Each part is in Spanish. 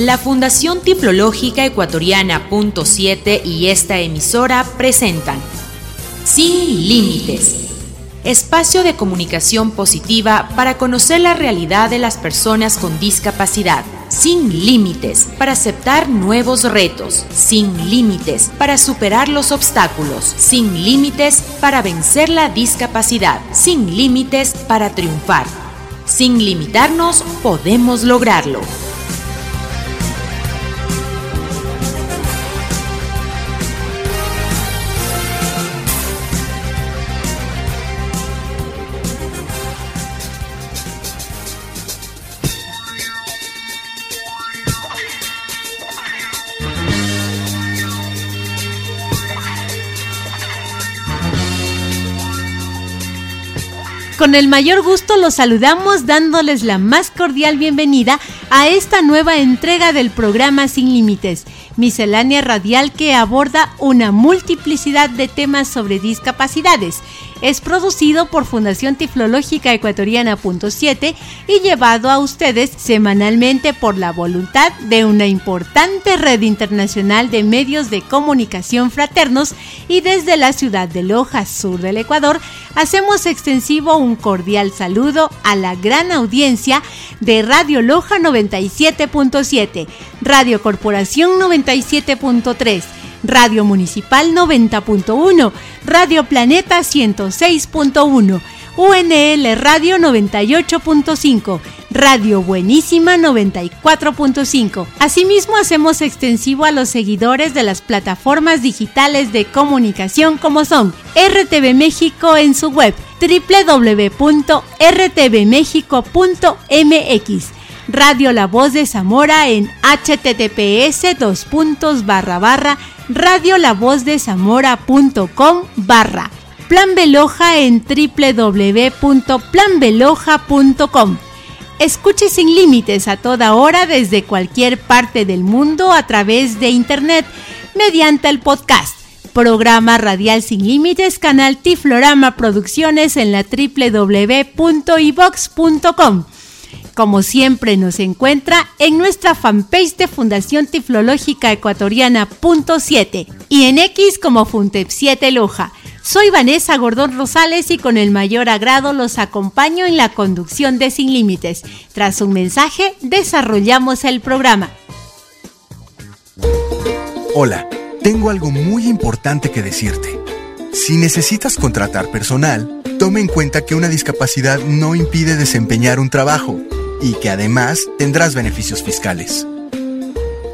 La Fundación Tiplológica Ecuatoriana Punto 7 y esta emisora presentan Sin Límites. Espacio de comunicación positiva para conocer la realidad de las personas con discapacidad. Sin límites para aceptar nuevos retos. Sin límites para superar los obstáculos. Sin límites para vencer la discapacidad. Sin límites para triunfar. Sin limitarnos podemos lograrlo. Con el mayor gusto los saludamos dándoles la más cordial bienvenida a esta nueva entrega del programa Sin Límites, miscelánea radial que aborda una multiplicidad de temas sobre discapacidades es producido por Fundación Tiflológica Ecuatoriana .7 y llevado a ustedes semanalmente por la voluntad de una importante red internacional de medios de comunicación fraternos y desde la ciudad de Loja, sur del Ecuador, hacemos extensivo un cordial saludo a la gran audiencia de Radio Loja 97.7, Radio Corporación 97.3, Radio Municipal 90.1, Radio Planeta 106.1, UNL Radio 98.5, Radio Buenísima 94.5. Asimismo, hacemos extensivo a los seguidores de las plataformas digitales de comunicación como son RTV México en su web www.rtvmexico.mx Radio La Voz de Zamora en https dos barra barra radiolavozdezamora.com barra Plan en www.planbeloja.com. Escuche sin límites a toda hora desde cualquier parte del mundo a través de internet mediante el podcast. Programa Radial Sin Límites, canal Tiflorama Producciones en la www.ivox.com como siempre nos encuentra en nuestra fanpage de Fundación Tiflológica Ecuatoriana punto 7 y en X como Funtep 7 Loja. Soy Vanessa Gordón Rosales y con el mayor agrado los acompaño en la conducción de Sin Límites. Tras un mensaje, desarrollamos el programa. Hola, tengo algo muy importante que decirte. Si necesitas contratar personal, tome en cuenta que una discapacidad no impide desempeñar un trabajo y que además tendrás beneficios fiscales.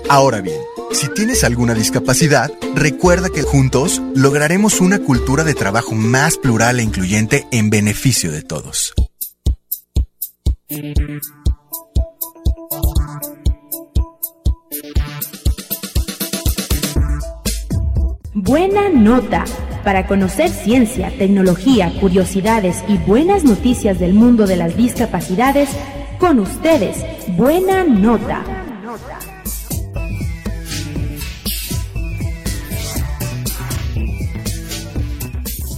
Ahora bien, si tienes alguna discapacidad, recuerda que juntos lograremos una cultura de trabajo más plural e incluyente en beneficio de todos. Buena nota. Para conocer ciencia, tecnología, curiosidades y buenas noticias del mundo de las discapacidades, con ustedes, buena nota.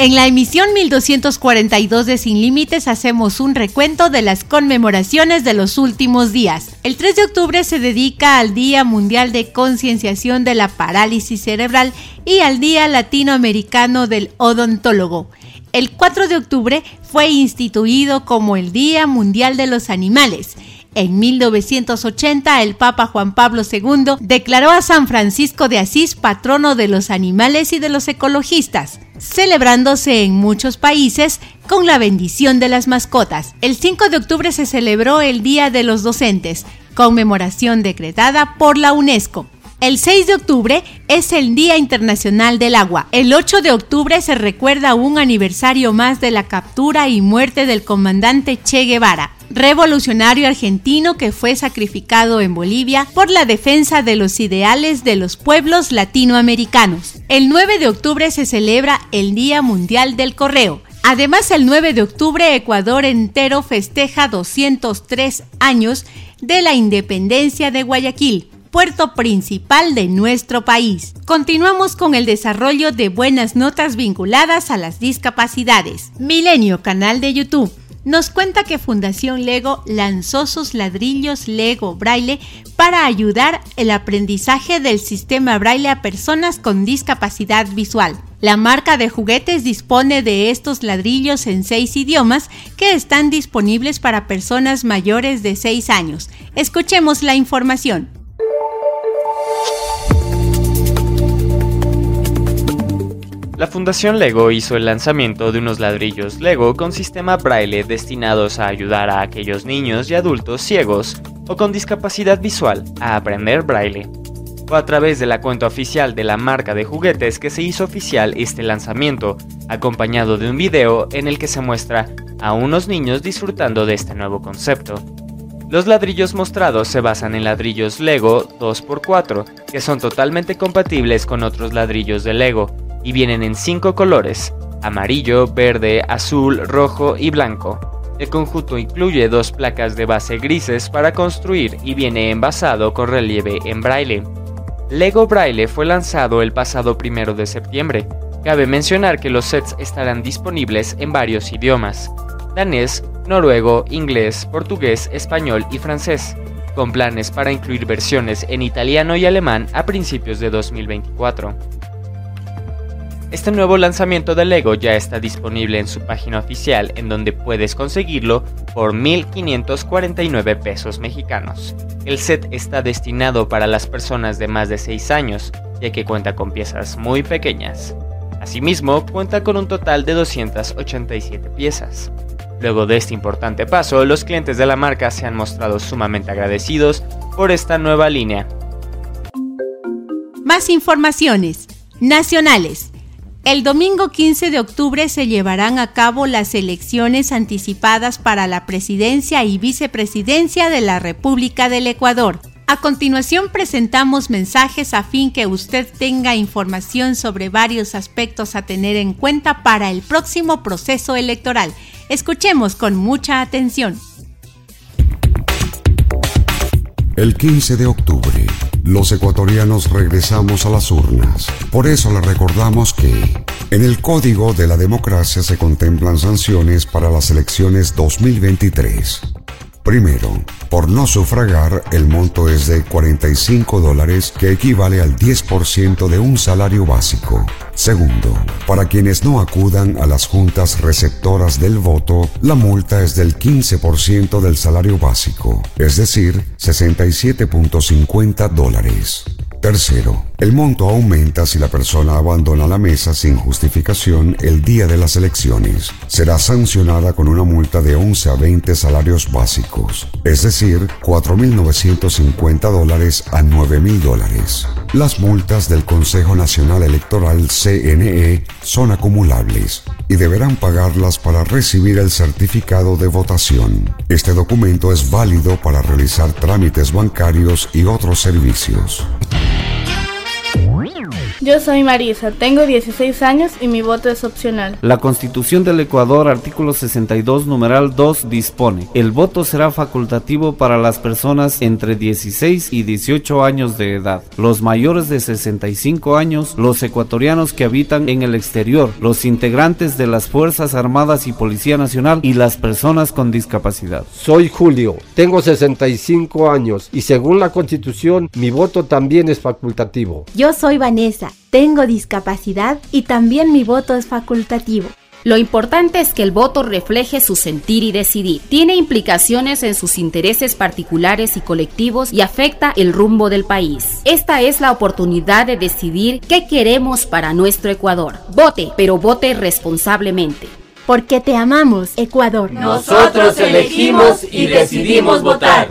En la emisión 1242 de Sin Límites hacemos un recuento de las conmemoraciones de los últimos días. El 3 de octubre se dedica al Día Mundial de Concienciación de la Parálisis Cerebral y al Día Latinoamericano del Odontólogo. El 4 de octubre fue instituido como el Día Mundial de los Animales. En 1980 el Papa Juan Pablo II declaró a San Francisco de Asís patrono de los animales y de los ecologistas, celebrándose en muchos países con la bendición de las mascotas. El 5 de octubre se celebró el Día de los Docentes, conmemoración decretada por la UNESCO. El 6 de octubre es el Día Internacional del Agua. El 8 de octubre se recuerda un aniversario más de la captura y muerte del comandante Che Guevara. revolucionario argentino que fue sacrificado en Bolivia por la defensa de los ideales de los pueblos latinoamericanos. El 9 de octubre se celebra el Día Mundial del Correo. Además, el 9 de octubre Ecuador entero festeja 203 años de la independencia de Guayaquil, puerto principal de nuestro país. Continuamos con el desarrollo de buenas notas vinculadas a las discapacidades. Milenio, canal de YouTube nos cuenta que Fundación Lego lanzó sus ladrillos Lego Braille para ayudar el aprendizaje del sistema Braille a personas con discapacidad visual. La marca de juguetes dispone de estos ladrillos en seis idiomas que están disponibles para personas mayores de 6 años. Escuchemos la información. La Fundación Lego hizo el lanzamiento de unos ladrillos Lego con sistema braille destinados a ayudar a aquellos niños y adultos ciegos o con discapacidad visual a aprender braille. Fue a través de la cuenta oficial de la marca de juguetes que se hizo oficial este lanzamiento, acompañado de un video en el que se muestra a unos niños disfrutando de este nuevo concepto. Los ladrillos mostrados se basan en ladrillos Lego 2x4, que son totalmente compatibles con otros ladrillos de Lego, y vienen en cinco colores, amarillo, verde, azul, rojo y blanco. El conjunto incluye dos placas de base grises para construir y viene envasado con relieve en braille. Lego Braille fue lanzado el pasado primero de septiembre. Cabe mencionar que los sets estarán disponibles en varios idiomas: danés, noruego, inglés, portugués, español y francés, con planes para incluir versiones en italiano y alemán a principios de 2024. Este nuevo lanzamiento de Lego ya está disponible en su página oficial en donde puedes conseguirlo por 1.549 pesos mexicanos. El set está destinado para las personas de más de 6 años, ya que cuenta con piezas muy pequeñas. Asimismo, cuenta con un total de 287 piezas. Luego de este importante paso, los clientes de la marca se han mostrado sumamente agradecidos por esta nueva línea. Más informaciones nacionales. El domingo 15 de octubre se llevarán a cabo las elecciones anticipadas para la presidencia y vicepresidencia de la República del Ecuador. A continuación presentamos mensajes a fin que usted tenga información sobre varios aspectos a tener en cuenta para el próximo proceso electoral. Escuchemos con mucha atención. El 15 de octubre los ecuatorianos regresamos a las urnas. Por eso le recordamos que en el Código de la Democracia se contemplan sanciones para las elecciones 2023. Primero, por no sufragar, el monto es de 45 dólares, que equivale al 10% de un salario básico. Segundo, para quienes no acudan a las juntas receptoras del voto, la multa es del 15% del salario básico, es decir, 67.50 dólares. Tercero, el monto aumenta si la persona abandona la mesa sin justificación el día de las elecciones. Será sancionada con una multa de 11 a 20 salarios básicos, es decir, 4.950 dólares a 9.000 dólares. Las multas del Consejo Nacional Electoral CNE son acumulables y deberán pagarlas para recibir el certificado de votación. Este documento es válido para realizar trámites bancarios y otros servicios. Yo soy Marisa, tengo 16 años y mi voto es opcional. La Constitución del Ecuador, artículo 62, numeral 2, dispone, el voto será facultativo para las personas entre 16 y 18 años de edad, los mayores de 65 años, los ecuatorianos que habitan en el exterior, los integrantes de las Fuerzas Armadas y Policía Nacional y las personas con discapacidad. Soy Julio, tengo 65 años y según la Constitución mi voto también es facultativo. Yo soy Vanessa tengo discapacidad y también mi voto es facultativo. Lo importante es que el voto refleje su sentir y decidir. Tiene implicaciones en sus intereses particulares y colectivos y afecta el rumbo del país. Esta es la oportunidad de decidir qué queremos para nuestro Ecuador. Vote, pero vote responsablemente. Porque te amamos, Ecuador. Nosotros elegimos y decidimos votar.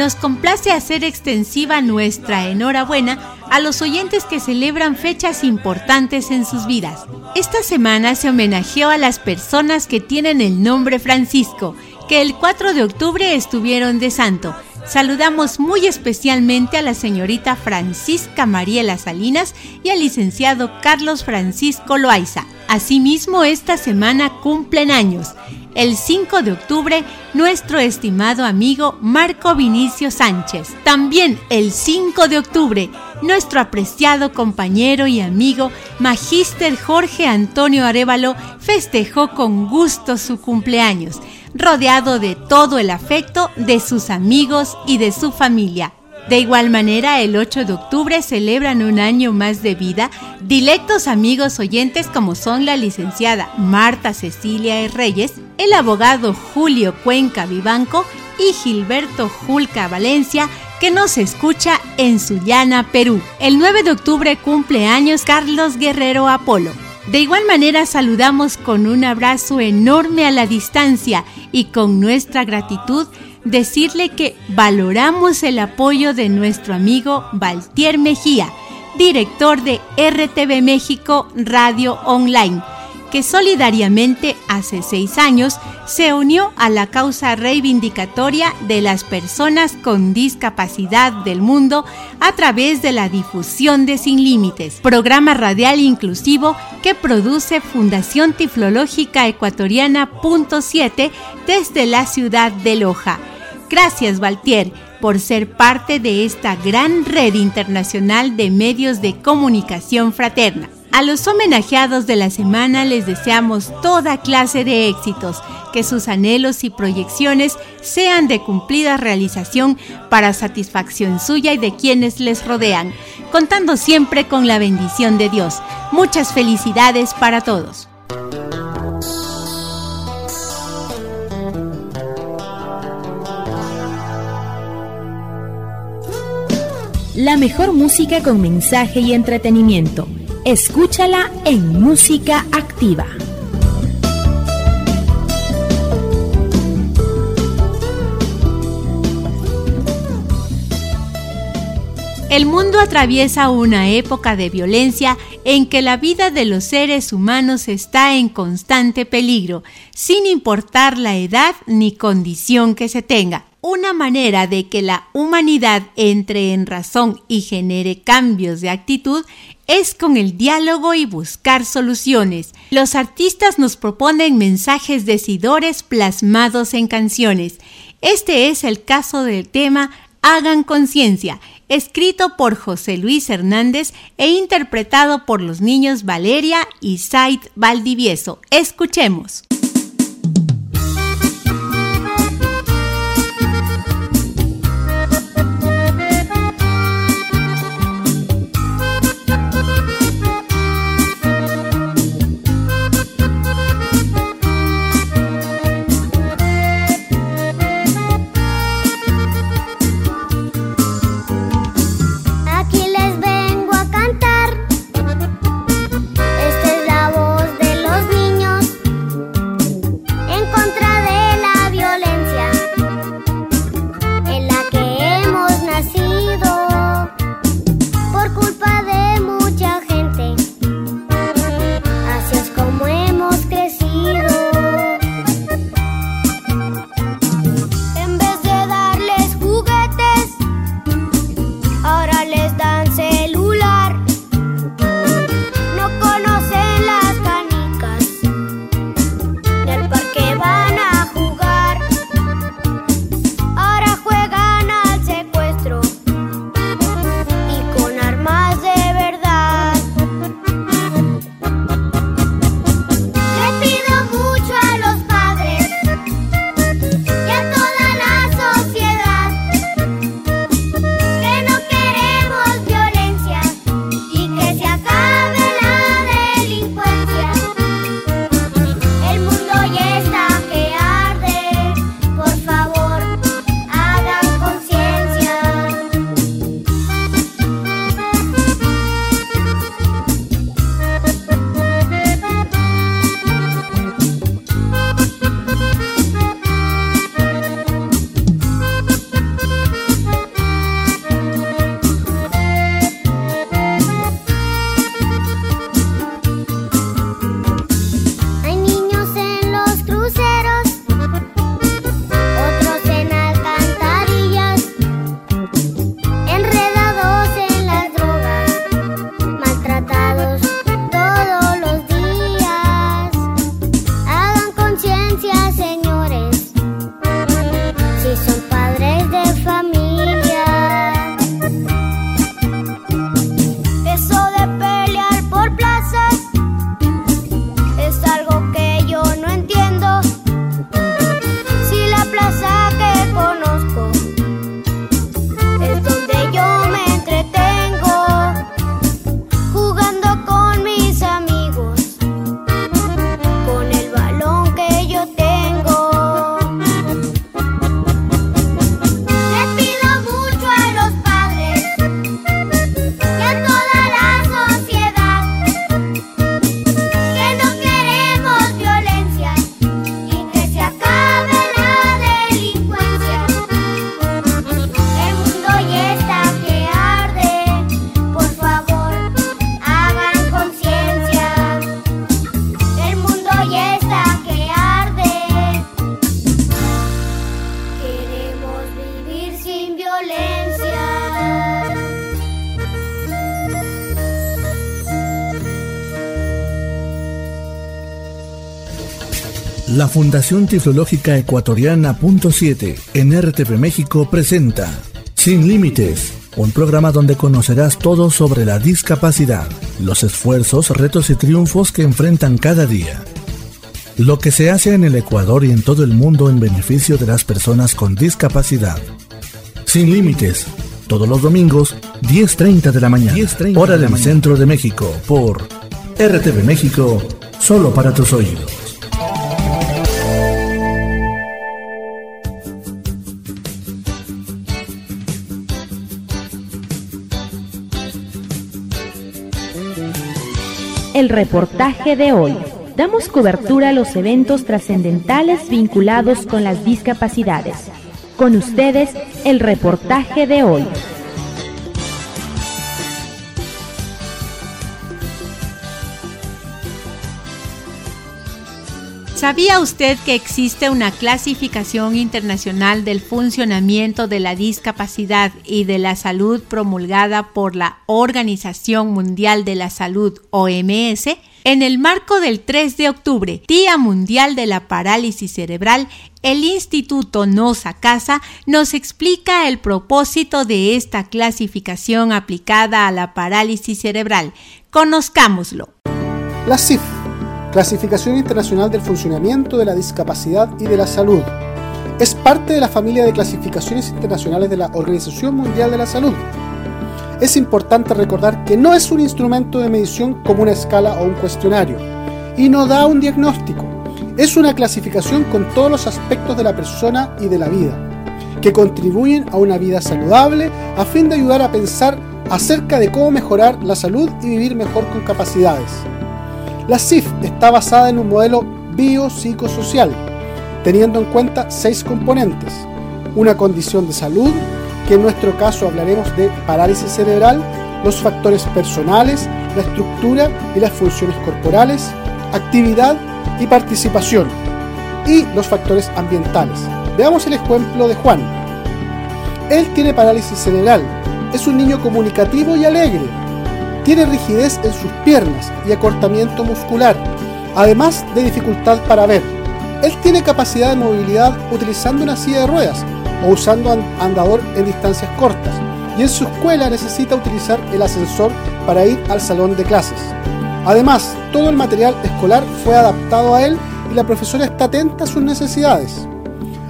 Nos complace hacer extensiva nuestra enhorabuena a los oyentes que celebran fechas importantes en sus vidas. Esta semana se homenajeó a las personas que tienen el nombre Francisco, que el 4 de octubre estuvieron de santo. Saludamos muy especialmente a la señorita Francisca Mariela Salinas y al licenciado Carlos Francisco Loaiza. Asimismo, esta semana cumplen años. El 5 de octubre, nuestro estimado amigo Marco Vinicio Sánchez. También el 5 de octubre, nuestro apreciado compañero y amigo Magíster Jorge Antonio Arevalo festejó con gusto su cumpleaños rodeado de todo el afecto de sus amigos y de su familia. De igual manera, el 8 de octubre celebran un año más de vida directos amigos oyentes como son la licenciada Marta Cecilia Reyes, el abogado Julio Cuenca Vivanco y Gilberto Julca Valencia, que nos escucha en Sullana, Perú. El 9 de octubre cumple años Carlos Guerrero Apolo. De igual manera saludamos con un abrazo enorme a la distancia y con nuestra gratitud decirle que valoramos el apoyo de nuestro amigo Valtier Mejía, director de RTV México Radio Online que solidariamente hace seis años se unió a la causa reivindicatoria de las personas con discapacidad del mundo a través de la difusión de Sin Límites, programa radial inclusivo que produce Fundación Tiflológica Ecuatoriana Punto 7 desde la ciudad de Loja. Gracias, Valtier, por ser parte de esta gran red internacional de medios de comunicación fraterna. A los homenajeados de la semana les deseamos toda clase de éxitos, que sus anhelos y proyecciones sean de cumplida realización para satisfacción suya y de quienes les rodean, contando siempre con la bendición de Dios. Muchas felicidades para todos. La mejor música con mensaje y entretenimiento Escúchala en Música Activa. El mundo atraviesa una época de violencia en que la vida de los seres humanos está en constante peligro, sin importar la edad ni condición que se tenga. Una manera de que la humanidad entre en razón y genere cambios de actitud es con el diálogo y buscar soluciones. Los artistas nos proponen mensajes decidores plasmados en canciones. Este es el caso del tema Hagan conciencia, escrito por José Luis Hernández e interpretado por los niños Valeria y Said Valdivieso. Escuchemos. La Fundación Tiflológica Ecuatoriana Punto 7 en RTV México presenta Sin Límites, un programa donde conocerás todo sobre la discapacidad, los esfuerzos, retos y triunfos que enfrentan cada día. Lo que se hace en el Ecuador y en todo el mundo en beneficio de las personas con discapacidad. Sin Límites, todos los domingos, 10.30 de la mañana, hora del centro de México, por RTV México, solo para tus oídos. El reportaje de hoy. Damos cobertura a los eventos trascendentales vinculados con las discapacidades. Con ustedes, el reportaje de hoy. ¿Sabía usted que existe una clasificación internacional del funcionamiento de la discapacidad y de la salud promulgada por la Organización Mundial de la Salud OMS? En el marco del 3 de octubre, Día Mundial de la Parálisis Cerebral, el Instituto Nosa Casa nos explica el propósito de esta clasificación aplicada a la parálisis cerebral. Conozcámoslo. La CIF Clasificación Internacional del Funcionamiento de la Discapacidad y de la Salud. Es parte de la familia de clasificaciones internacionales de la Organización Mundial de la Salud. Es importante recordar que no es un instrumento de medición como una escala o un cuestionario, y no da un diagnóstico. Es una clasificación con todos los aspectos de la persona y de la vida, que contribuyen a una vida saludable a fin de ayudar a pensar acerca de cómo mejorar la salud y vivir mejor con capacidades. La CIF está basada en un modelo biopsicosocial, teniendo en cuenta seis componentes. Una condición de salud, que en nuestro caso hablaremos de parálisis cerebral, los factores personales, la estructura y las funciones corporales, actividad y participación, y los factores ambientales. Veamos el ejemplo de Juan. Él tiene parálisis cerebral, es un niño comunicativo y alegre, tiene rigidez en sus piernas y acortamiento muscular, además de dificultad para ver. Él tiene capacidad de movilidad utilizando una silla de ruedas o usando andador en distancias cortas y en su escuela necesita utilizar el ascensor para ir al salón de clases. Además, todo el material escolar fue adaptado a él y la profesora está atenta a sus necesidades.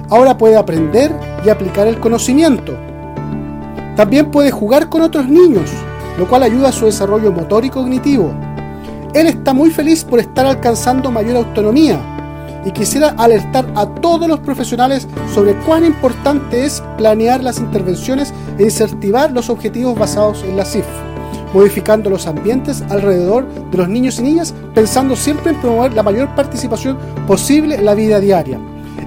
Ahora puede aprender y aplicar el conocimiento. También puede jugar con otros niños lo cual ayuda a su desarrollo motor y cognitivo. Él está muy feliz por estar alcanzando mayor autonomía y quisiera alertar a todos los profesionales sobre cuán importante es planear las intervenciones e incentivar los objetivos basados en la CIF, modificando los ambientes alrededor de los niños y niñas, pensando siempre en promover la mayor participación posible en la vida diaria.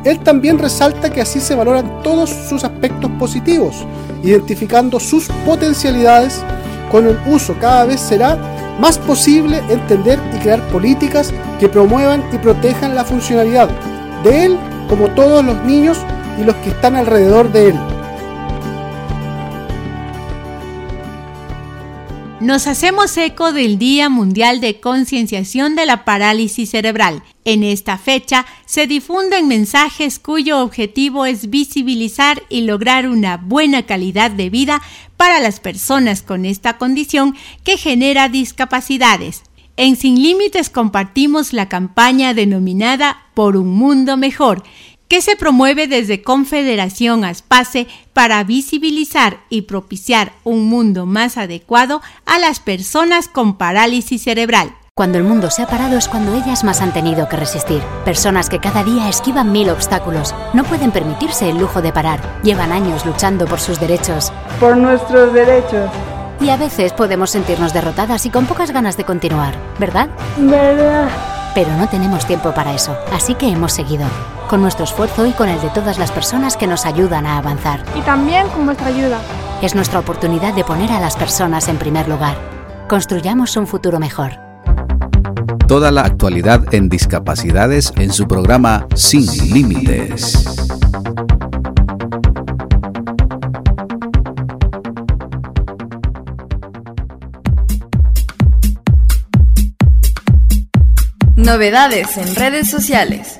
Él también resalta que así se valoran todos sus aspectos positivos, identificando sus potencialidades con el uso cada vez será más posible entender y crear políticas que promuevan y protejan la funcionalidad de él como todos los niños y los que están alrededor de él. Nos hacemos eco del Día Mundial de Concienciación de la Parálisis Cerebral. En esta fecha se difunden mensajes cuyo objetivo es visibilizar y lograr una buena calidad de vida para las personas con esta condición que genera discapacidades. En Sin Límites compartimos la campaña denominada Por un Mundo Mejor, que se promueve desde Confederación Aspace para visibilizar y propiciar un mundo más adecuado a las personas con parálisis cerebral. Cuando el mundo se ha parado es cuando ellas más han tenido que resistir. Personas que cada día esquivan mil obstáculos. No pueden permitirse el lujo de parar. Llevan años luchando por sus derechos. Por nuestros derechos. Y a veces podemos sentirnos derrotadas y con pocas ganas de continuar, ¿verdad? ¿Verdad? Pero no tenemos tiempo para eso, así que hemos seguido, con nuestro esfuerzo y con el de todas las personas que nos ayudan a avanzar. Y también con vuestra ayuda. Es nuestra oportunidad de poner a las personas en primer lugar. Construyamos un futuro mejor. Toda la actualidad en discapacidades en su programa Sin Límites. Novedades en redes sociales.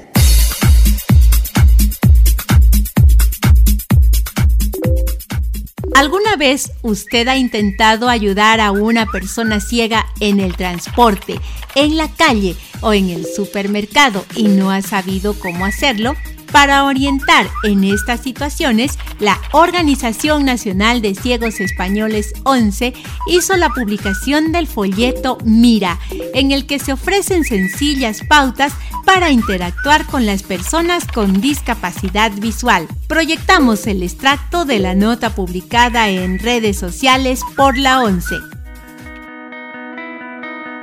¿Alguna vez usted ha intentado ayudar a una persona ciega en el transporte, en la calle o en el supermercado y no ha sabido cómo hacerlo? Para orientar en estas situaciones, la Organización Nacional de Ciegos Españoles 11 hizo la publicación del folleto Mira, en el que se ofrecen sencillas pautas para interactuar con las personas con discapacidad visual. Proyectamos el extracto de la nota publicada en redes sociales por la 11.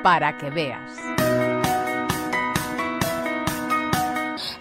Para que veas.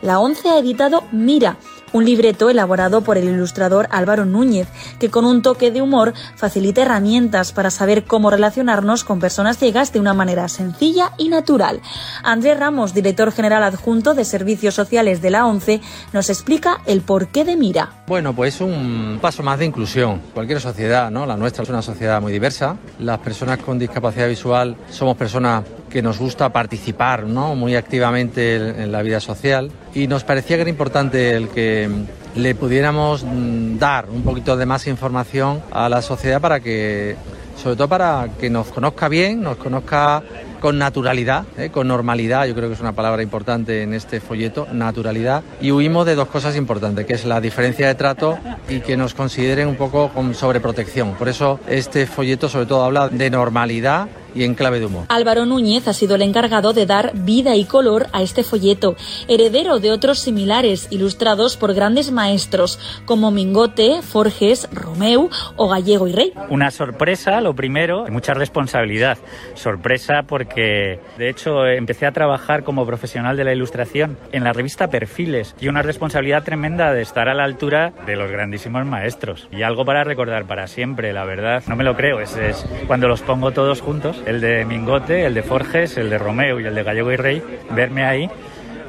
La ONCE ha editado Mira, un libreto elaborado por el ilustrador Álvaro Núñez, que con un toque de humor facilita herramientas para saber cómo relacionarnos con personas ciegas de una manera sencilla y natural. Andrés Ramos, director general adjunto de Servicios Sociales de la ONCE, nos explica el porqué de Mira. Bueno, pues un paso más de inclusión. Cualquier sociedad, ¿no? La nuestra es una sociedad muy diversa. Las personas con discapacidad visual somos personas que nos gusta participar ¿no? muy activamente en la vida social y nos parecía que era importante el que le pudiéramos mm, dar un poquito de más información a la sociedad para que, sobre todo para que nos conozca bien, nos conozca con naturalidad, ¿eh? con normalidad, yo creo que es una palabra importante en este folleto, naturalidad, y huimos de dos cosas importantes, que es la diferencia de trato y que nos consideren un poco con sobreprotección. Por eso este folleto sobre todo habla de normalidad y en clave de humor. Álvaro Núñez ha sido el encargado de dar vida y color a este folleto, heredero de otros similares ilustrados por grandes maestros como Mingote, Forges, Romeu o Gallego y Rey. Una sorpresa, lo primero, mucha responsabilidad. Sorpresa porque, de hecho, empecé a trabajar como profesional de la ilustración en la revista Perfiles y una responsabilidad tremenda de estar a la altura de los grandísimos maestros. Y algo para recordar para siempre, la verdad. No me lo creo, es, es cuando los pongo todos juntos el de Mingote, el de Forges, el de Romeo y el de Gallego y Rey, verme ahí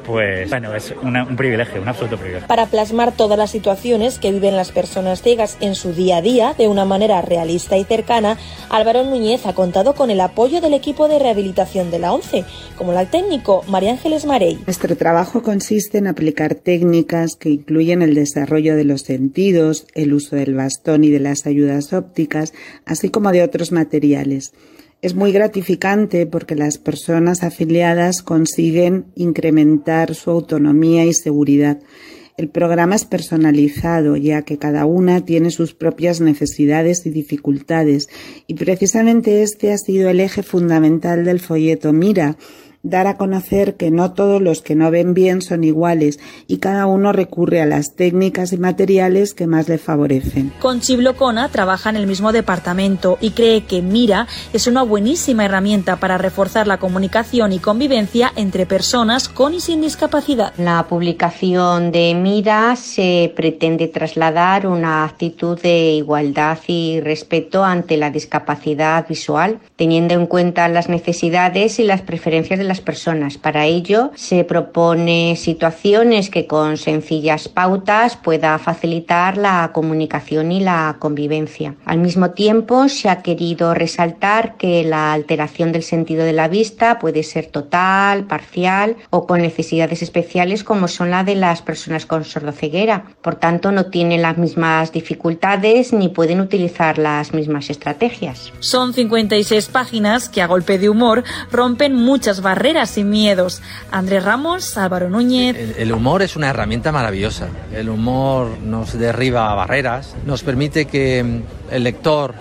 pues bueno, es un privilegio, un absoluto privilegio. Para plasmar todas las situaciones que viven las personas ciegas en su día a día de una manera realista y cercana, Álvaro Núñez ha contado con el apoyo del equipo de rehabilitación de la ONCE, como la técnico María Ángeles Marey. Nuestro trabajo consiste en aplicar técnicas que incluyen el desarrollo de los sentidos, el uso del bastón y de las ayudas ópticas, así como de otros materiales. Es muy gratificante porque las personas afiliadas consiguen incrementar su autonomía y seguridad. El programa es personalizado ya que cada una tiene sus propias necesidades y dificultades y precisamente este ha sido el eje fundamental del folleto Mira, dar a conocer que no todos los que no ven bien son iguales y cada uno recurre a las técnicas y materiales que más le favorecen. Conchi Blocona trabaja en el mismo departamento y cree que Mira es una buenísima herramienta para reforzar la comunicación y convivencia entre personas con y sin discapacidad. La publicación de Mira se pretende trasladar una actitud de igualdad y respeto ante la discapacidad visual, teniendo en cuenta las necesidades y las preferencias de la personas. Para ello se propone situaciones que con sencillas pautas pueda facilitar la comunicación y la convivencia. Al mismo tiempo se ha querido resaltar que la alteración del sentido de la vista puede ser total, parcial o con necesidades especiales como son la de las personas con sordoceguera. Por tanto, no tienen las mismas dificultades ni pueden utilizar las mismas estrategias. Son 56 páginas que a golpe de humor rompen muchas barreras barreras y miedos. Andrés Ramos, Álvaro Núñez. El, humor es una herramienta maravillosa. El humor nos derriba barreras, nos permite que mm, el lector,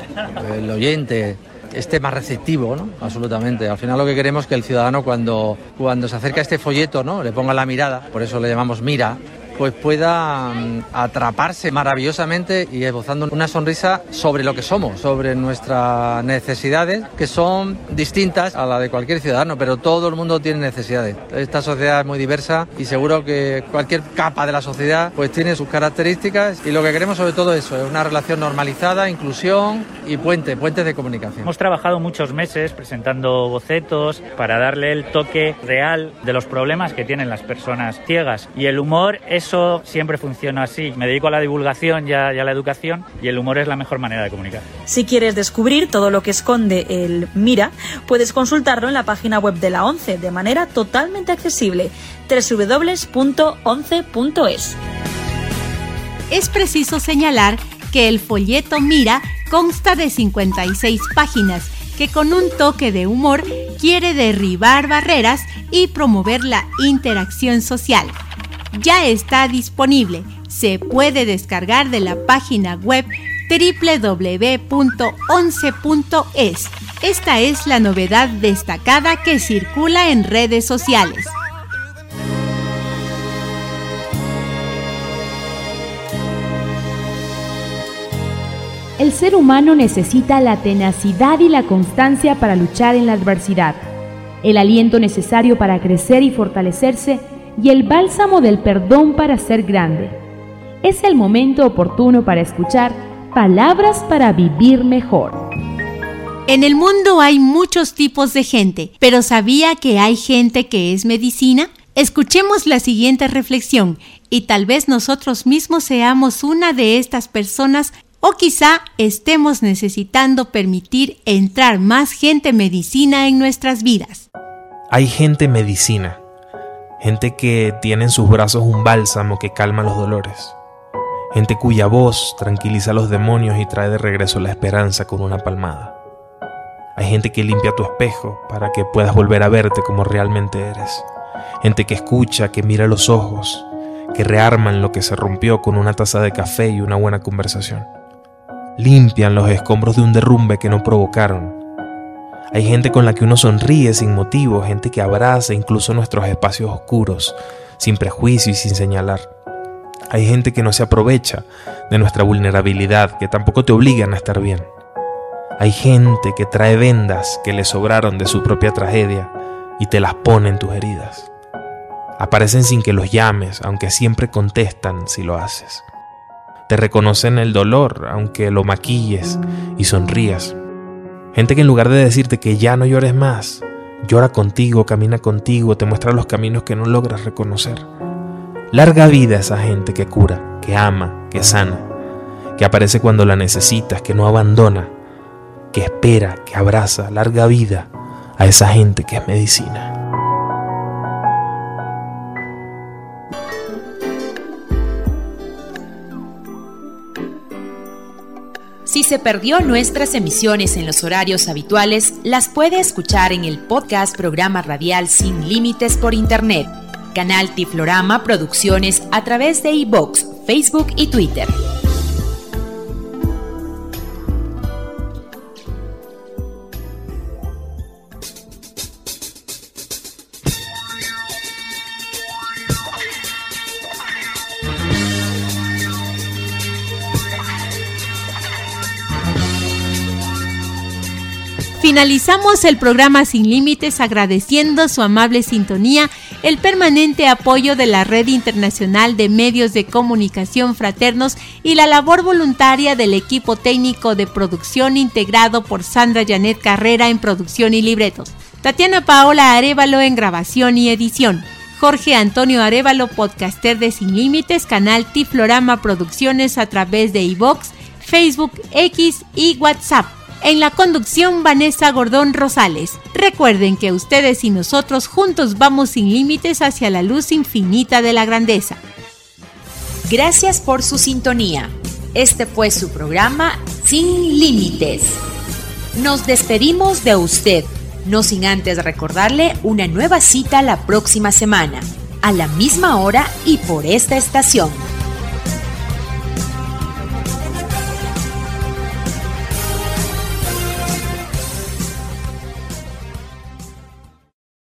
el oyente, esté más receptivo, ¿no? Absolutamente. Al final lo que queremos es que el ciudadano cuando, cuando se acerca a este folleto, ¿no? Le ponga la mirada, por eso le llamamos mira, pues pueda mm, atraparse maravillosamente y esbozando una sonrisa sobre lo que somos, sobre nuestras necesidades, que son distintas a la de cualquier ciudadano, pero todo el mundo tiene necesidades. Esta sociedad es muy diversa y seguro que cualquier capa de la sociedad pues tiene sus características y lo que queremos sobre todo eso es una relación normalizada, inclusión y puente, puentes de comunicación. Hemos trabajado muchos meses presentando bocetos para darle el toque real de los problemas que tienen las personas ciegas y el humor es eso siempre funciona así. Me dedico a la divulgación y a, la educación y el humor es la mejor manera de comunicar. Si quieres descubrir todo lo que esconde el Mira, puedes consultarlo en la página web de la ONCE de manera totalmente accesible www.once.es. Es preciso señalar que el folleto Mira consta de 56 páginas que con un toque de humor quiere derribar barreras y promover la interacción social. Ya está disponible, se puede descargar de la página web www.11.es. Esta es la novedad destacada que circula en redes sociales. El ser humano necesita la tenacidad y la constancia para luchar en la adversidad, el aliento necesario para crecer y fortalecerse y el bálsamo del perdón para ser grande. Es el momento oportuno para escuchar palabras para vivir mejor. En el mundo hay muchos tipos de gente, pero ¿sabía que hay gente que es medicina? Escuchemos la siguiente reflexión y tal vez nosotros mismos seamos una de estas personas o quizá estemos necesitando permitir entrar más gente medicina en nuestras vidas. Hay gente medicina, gente que tiene en sus brazos un bálsamo que calma los dolores, gente cuya voz tranquiliza a los demonios y trae de regreso la esperanza con una palmada. Hay gente que limpia tu espejo para que puedas volver a verte como realmente eres. Gente que escucha, que mira los ojos, que rearman lo que se rompió con una taza de café y una buena conversación limpian los escombros de un derrumbe que no provocaron. Hay gente con la que uno sonríe sin motivo, gente que abraza incluso nuestros espacios oscuros, sin prejuicio y sin señalar. Hay gente que no se aprovecha de nuestra vulnerabilidad, que tampoco te obligan a estar bien. Hay gente que trae vendas que le sobraron de su propia tragedia y te las pone en tus heridas. Aparecen sin que los llames, aunque siempre contestan si lo haces. Te reconocen el dolor, aunque lo maquilles y sonrías. Gente que en lugar de decirte que ya no llores más, llora contigo, camina contigo, te muestra los caminos que no logras reconocer. Larga vida esa gente que cura, que ama, que sana, que aparece cuando la necesitas, que no abandona, que espera, que abraza. Larga vida a esa gente que es medicina. Si se perdió nuestras emisiones en los horarios habituales, las puede escuchar en el podcast Programa Radial Sin Límites por Internet, canal Tiflorama Producciones a través de iBox, Facebook y Twitter. Finalizamos el programa Sin Límites agradeciendo su amable sintonía, el permanente apoyo de la Red Internacional de Medios de Comunicación Fraternos y la labor voluntaria del equipo técnico de producción integrado por Sandra Janet Carrera en producción y libretos, Tatiana Paola Arevalo en grabación y edición. Jorge Antonio Arevalo, podcaster de Sin Límites, canal Tiflorama Producciones a través de iVox, Facebook, X y WhatsApp. En la conducción, Vanessa Gordón Rosales. Recuerden que ustedes y nosotros juntos vamos sin límites hacia la luz infinita de la grandeza. Gracias por su sintonía. Este fue su programa Sin Límites. Nos despedimos de usted, no sin antes recordarle una nueva cita la próxima semana, a la misma hora y por esta estación.